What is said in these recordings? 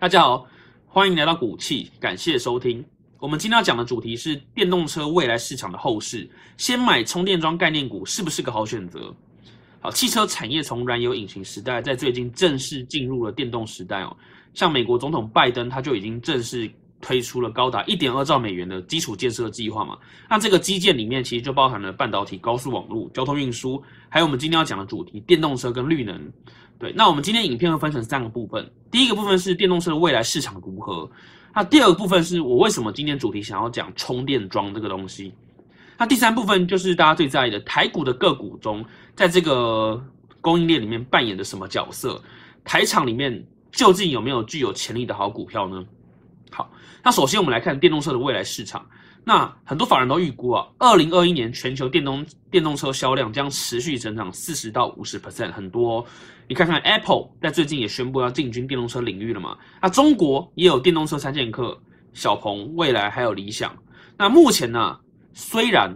大家好，欢迎来到股气，感谢收听。我们今天要讲的主题是电动车未来市场的后市，先买充电桩概念股是不是个好选择？好，汽车产业从燃油引擎时代，在最近正式进入了电动时代哦。像美国总统拜登，他就已经正式推出了高达一点二兆美元的基础建设计划嘛。那这个基建里面其实就包含了半导体、高速网络、交通运输，还有我们今天要讲的主题——电动车跟绿能。对，那我们今天影片会分成三个部分。第一个部分是电动车的未来市场如何，那第二个部分是我为什么今天主题想要讲充电桩这个东西。那第三部分就是大家最在意的台股的个股中，在这个供应链里面扮演的什么角色？台厂里面究竟有没有具有潜力的好股票呢？好，那首先我们来看电动车的未来市场。那很多法人都预估啊，二零二一年全球电动电动车销量将持续增长四十到五十 percent，很多。你看看 Apple 在最近也宣布要进军电动车领域了嘛？那中国也有电动车三剑客小鹏、蔚来还有理想。那目前呢，虽然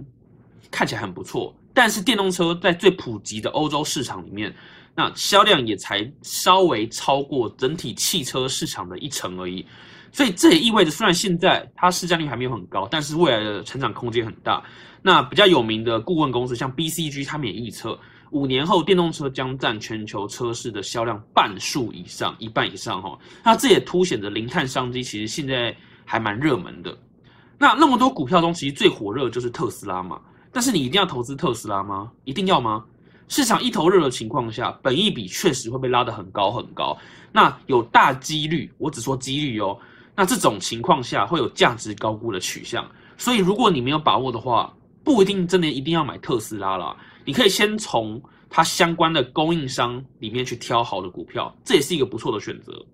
看起来很不错，但是电动车在最普及的欧洲市场里面，那销量也才稍微超过整体汽车市场的一成而已。所以这也意味着，虽然现在它市占率还没有很高，但是未来的成长空间很大。那比较有名的顾问公司，像 BCG，他们也预测，五年后电动车将占全球车市的销量半数以上，一半以上哈。那这也凸显着零碳商机其实现在还蛮热门的。那那么多股票中，其实最火热就是特斯拉嘛。但是你一定要投资特斯拉吗？一定要吗？市场一头热的情况下，本益比确实会被拉得很高很高。那有大几率，我只说几率哦。那这种情况下会有价值高估的取向，所以如果你没有把握的话，不一定真的一定要买特斯拉啦。你可以先从它相关的供应商里面去挑好的股票，这也是一个不错的选择。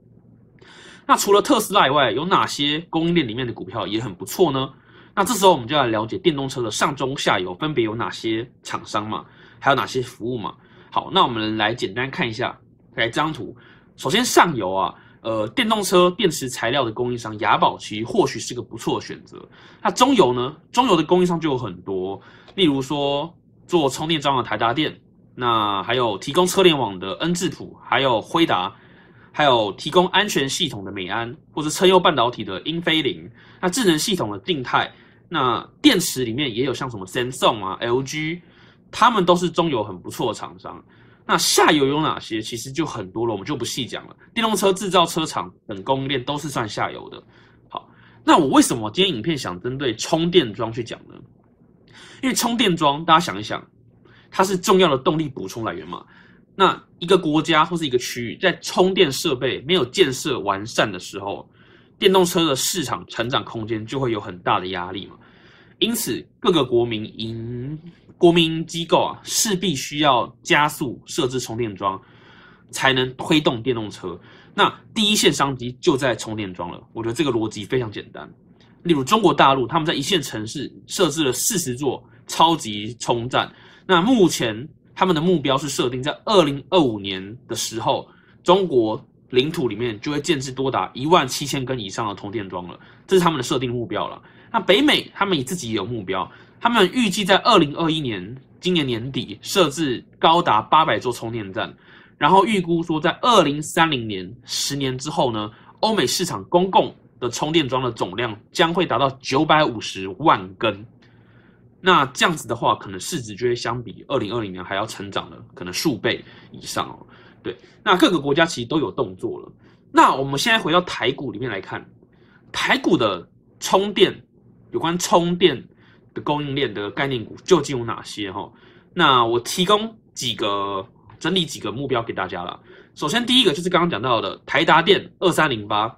那除了特斯拉以外，有哪些供应链里面的股票也很不错呢？那这时候我们就要了解电动车的上中下游分别有哪些厂商嘛，还有哪些服务嘛。好，那我们来简单看一下，来这张图。首先上游啊。呃，电动车电池材料的供应商雅宝其或许是个不错的选择。那中游呢？中游的供应商就有很多，例如说做充电桩的台达电，那还有提供车联网的恩智浦，还有辉达，还有提供安全系统的美安，或者车用半导体的英飞凌，那智能系统的定态，那电池里面也有像什么 Samsung 啊、LG，他们都是中游很不错的厂商。那下游有哪些？其实就很多了，我们就不细讲了。电动车制造车厂等供应链都是算下游的。好，那我为什么今天影片想针对充电桩去讲呢？因为充电桩，大家想一想，它是重要的动力补充来源嘛。那一个国家或是一个区域，在充电设备没有建设完善的时候，电动车的市场成长空间就会有很大的压力嘛。因此，各个国民营国民机构啊，势必需要加速设置充电桩，才能推动电动车。那第一线商机就在充电桩了。我觉得这个逻辑非常简单。例如中国大陆，他们在一线城市设置了四十座超级充站。那目前他们的目标是设定在二零二五年的时候，中国领土里面就会建置多达一万七千根以上的充电桩了。这是他们的设定目标了。那北美他们也自己也有目标，他们预计在二零二一年今年年底设置高达八百座充电站，然后预估说在二零三零年十年之后呢，欧美市场公共的充电桩的总量将会达到九百五十万根。那这样子的话，可能市值就会相比二零二零年还要成长了，可能数倍以上哦。对，那各个国家其实都有动作了。那我们现在回到台股里面来看，台股的充电。有关充电的供应链的概念股究竟有哪些？哈，那我提供几个整理几个目标给大家了。首先，第一个就是刚刚讲到的台达电二三零八，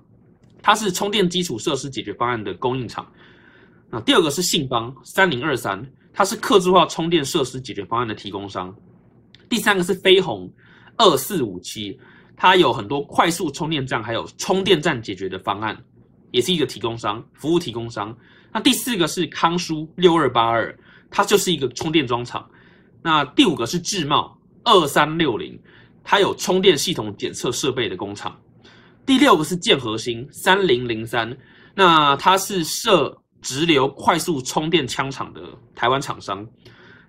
它是充电基础设施解决方案的供应厂。那第二个是信邦三零二三，它是客制化充电设施解决方案的提供商。第三个是飞鸿二四五七，它有很多快速充电站还有充电站解决的方案，也是一个提供商，服务提供商。那第四个是康舒六二八二，它就是一个充电桩厂。那第五个是智茂二三六零，它有充电系统检测设备的工厂。第六个是建核心三零零三，那它是设直流快速充电枪厂的台湾厂商。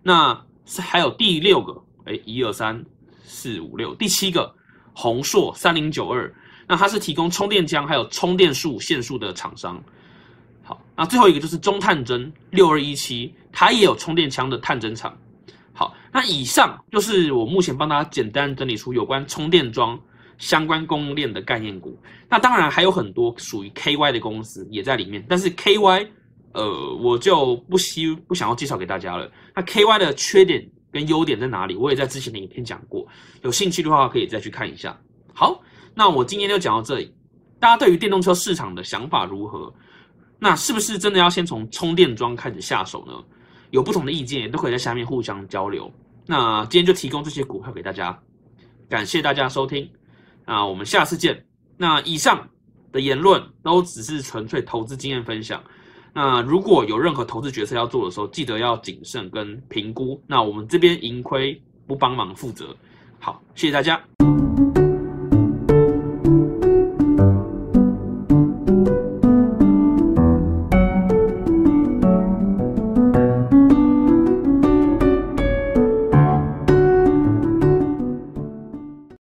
那还有第六个，哎，一二三四五六，第七个宏硕三零九二。那它是提供充电枪还有充电数线数的厂商。好，那最后一个就是中探针六二一七，它也有充电枪的探针厂。好，那以上就是我目前帮大家简单整理出有关充电桩相关供应链的概念股。那当然还有很多属于 KY 的公司也在里面，但是 KY 呃我就不希不想要介绍给大家了。那 KY 的缺点跟优点在哪里？我也在之前的影片讲过，有兴趣的话可以再去看一下。好，那我今天就讲到这里。大家对于电动车市场的想法如何？那是不是真的要先从充电桩开始下手呢？有不同的意见，也都可以在下面互相交流。那今天就提供这些股票给大家，感谢大家收听。那我们下次见。那以上的言论都只是纯粹投资经验分享。那如果有任何投资决策要做的时候，记得要谨慎跟评估。那我们这边盈亏不帮忙负责。好，谢谢大家。